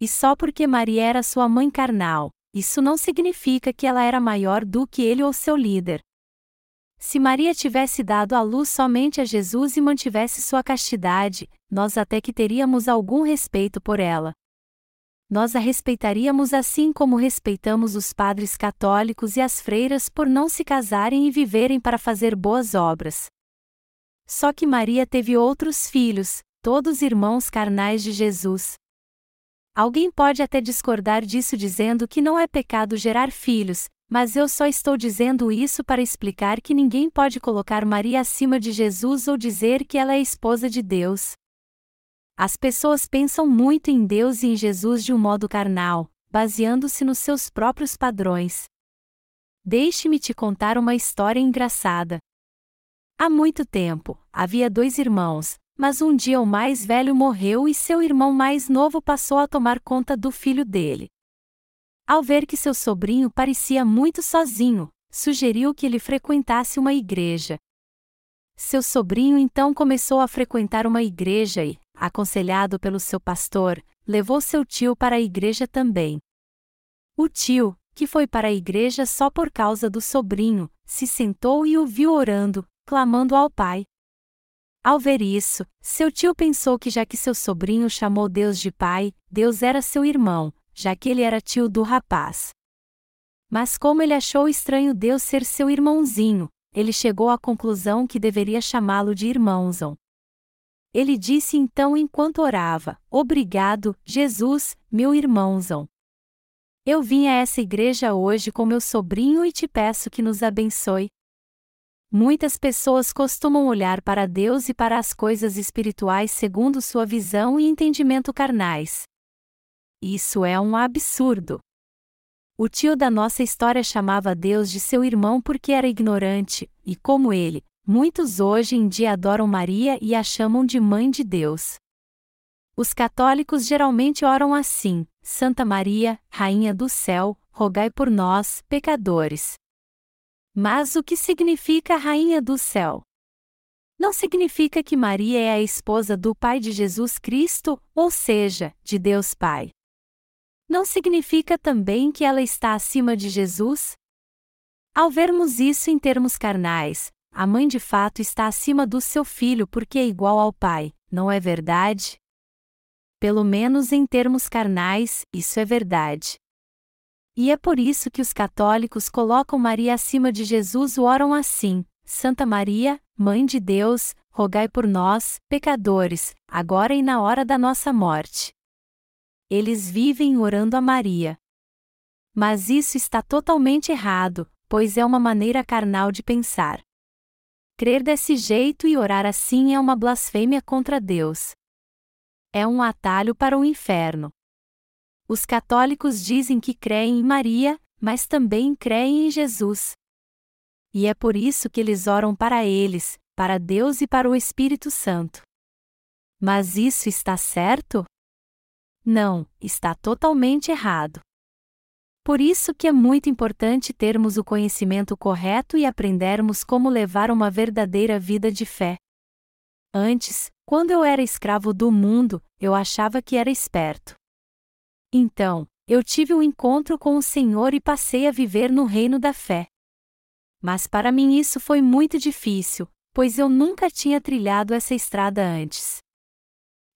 E só porque Maria era sua mãe carnal, isso não significa que ela era maior do que ele ou seu líder. Se Maria tivesse dado à luz somente a Jesus e mantivesse sua castidade, nós até que teríamos algum respeito por ela. Nós a respeitaríamos assim como respeitamos os padres católicos e as freiras por não se casarem e viverem para fazer boas obras. Só que Maria teve outros filhos, todos irmãos carnais de Jesus. Alguém pode até discordar disso dizendo que não é pecado gerar filhos, mas eu só estou dizendo isso para explicar que ninguém pode colocar Maria acima de Jesus ou dizer que ela é esposa de Deus. As pessoas pensam muito em Deus e em Jesus de um modo carnal, baseando-se nos seus próprios padrões. Deixe-me te contar uma história engraçada. Há muito tempo, havia dois irmãos, mas um dia o mais velho morreu e seu irmão mais novo passou a tomar conta do filho dele. Ao ver que seu sobrinho parecia muito sozinho, sugeriu que ele frequentasse uma igreja. Seu sobrinho então começou a frequentar uma igreja e, aconselhado pelo seu pastor, levou seu tio para a igreja também. O tio, que foi para a igreja só por causa do sobrinho, se sentou e o viu orando, clamando ao pai. Ao ver isso, seu tio pensou que já que seu sobrinho chamou Deus de pai, Deus era seu irmão, já que ele era tio do rapaz. Mas como ele achou estranho Deus ser seu irmãozinho, ele chegou à conclusão que deveria chamá-lo de irmãozão. Ele disse então enquanto orava: Obrigado, Jesus, meu irmãozão. Eu vim a essa igreja hoje com meu sobrinho e te peço que nos abençoe. Muitas pessoas costumam olhar para Deus e para as coisas espirituais segundo sua visão e entendimento carnais. Isso é um absurdo. O tio da nossa história chamava Deus de seu irmão porque era ignorante, e como ele, muitos hoje em dia adoram Maria e a chamam de Mãe de Deus. Os católicos geralmente oram assim: Santa Maria, Rainha do céu, rogai por nós, pecadores. Mas o que significa Rainha do céu? Não significa que Maria é a esposa do Pai de Jesus Cristo, ou seja, de Deus Pai. Não significa também que ela está acima de Jesus? Ao vermos isso em termos carnais, a mãe de fato está acima do seu filho porque é igual ao pai, não é verdade? Pelo menos em termos carnais, isso é verdade. E é por isso que os católicos colocam Maria acima de Jesus e oram assim: Santa Maria, Mãe de Deus, rogai por nós, pecadores, agora e na hora da nossa morte eles vivem orando a Maria. Mas isso está totalmente errado, pois é uma maneira carnal de pensar. Crer desse jeito e orar assim é uma blasfêmia contra Deus. É um atalho para o inferno. Os católicos dizem que creem em Maria, mas também creem em Jesus. E é por isso que eles oram para eles, para Deus e para o Espírito Santo. Mas isso está certo? Não, está totalmente errado. Por isso que é muito importante termos o conhecimento correto e aprendermos como levar uma verdadeira vida de fé. Antes, quando eu era escravo do mundo, eu achava que era esperto. Então, eu tive um encontro com o Senhor e passei a viver no reino da fé. Mas para mim isso foi muito difícil, pois eu nunca tinha trilhado essa estrada antes.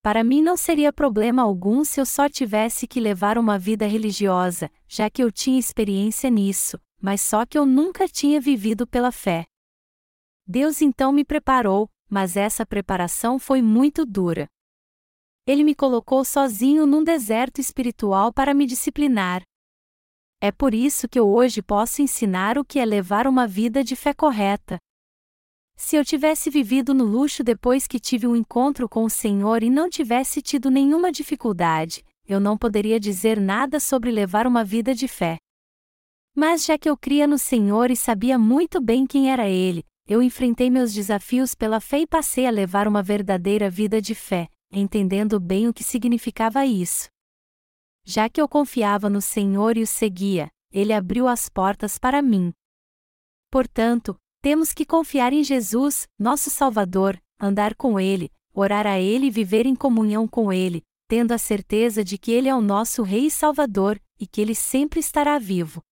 Para mim não seria problema algum se eu só tivesse que levar uma vida religiosa, já que eu tinha experiência nisso, mas só que eu nunca tinha vivido pela fé. Deus então me preparou, mas essa preparação foi muito dura. Ele me colocou sozinho num deserto espiritual para me disciplinar. É por isso que eu hoje posso ensinar o que é levar uma vida de fé correta. Se eu tivesse vivido no luxo depois que tive um encontro com o Senhor e não tivesse tido nenhuma dificuldade, eu não poderia dizer nada sobre levar uma vida de fé. Mas já que eu cria no Senhor e sabia muito bem quem era Ele, eu enfrentei meus desafios pela fé e passei a levar uma verdadeira vida de fé, entendendo bem o que significava isso. Já que eu confiava no Senhor e o seguia, Ele abriu as portas para mim. Portanto, temos que confiar em Jesus, nosso Salvador, andar com Ele, orar a Ele e viver em comunhão com Ele, tendo a certeza de que Ele é o nosso Rei e Salvador, e que Ele sempre estará vivo.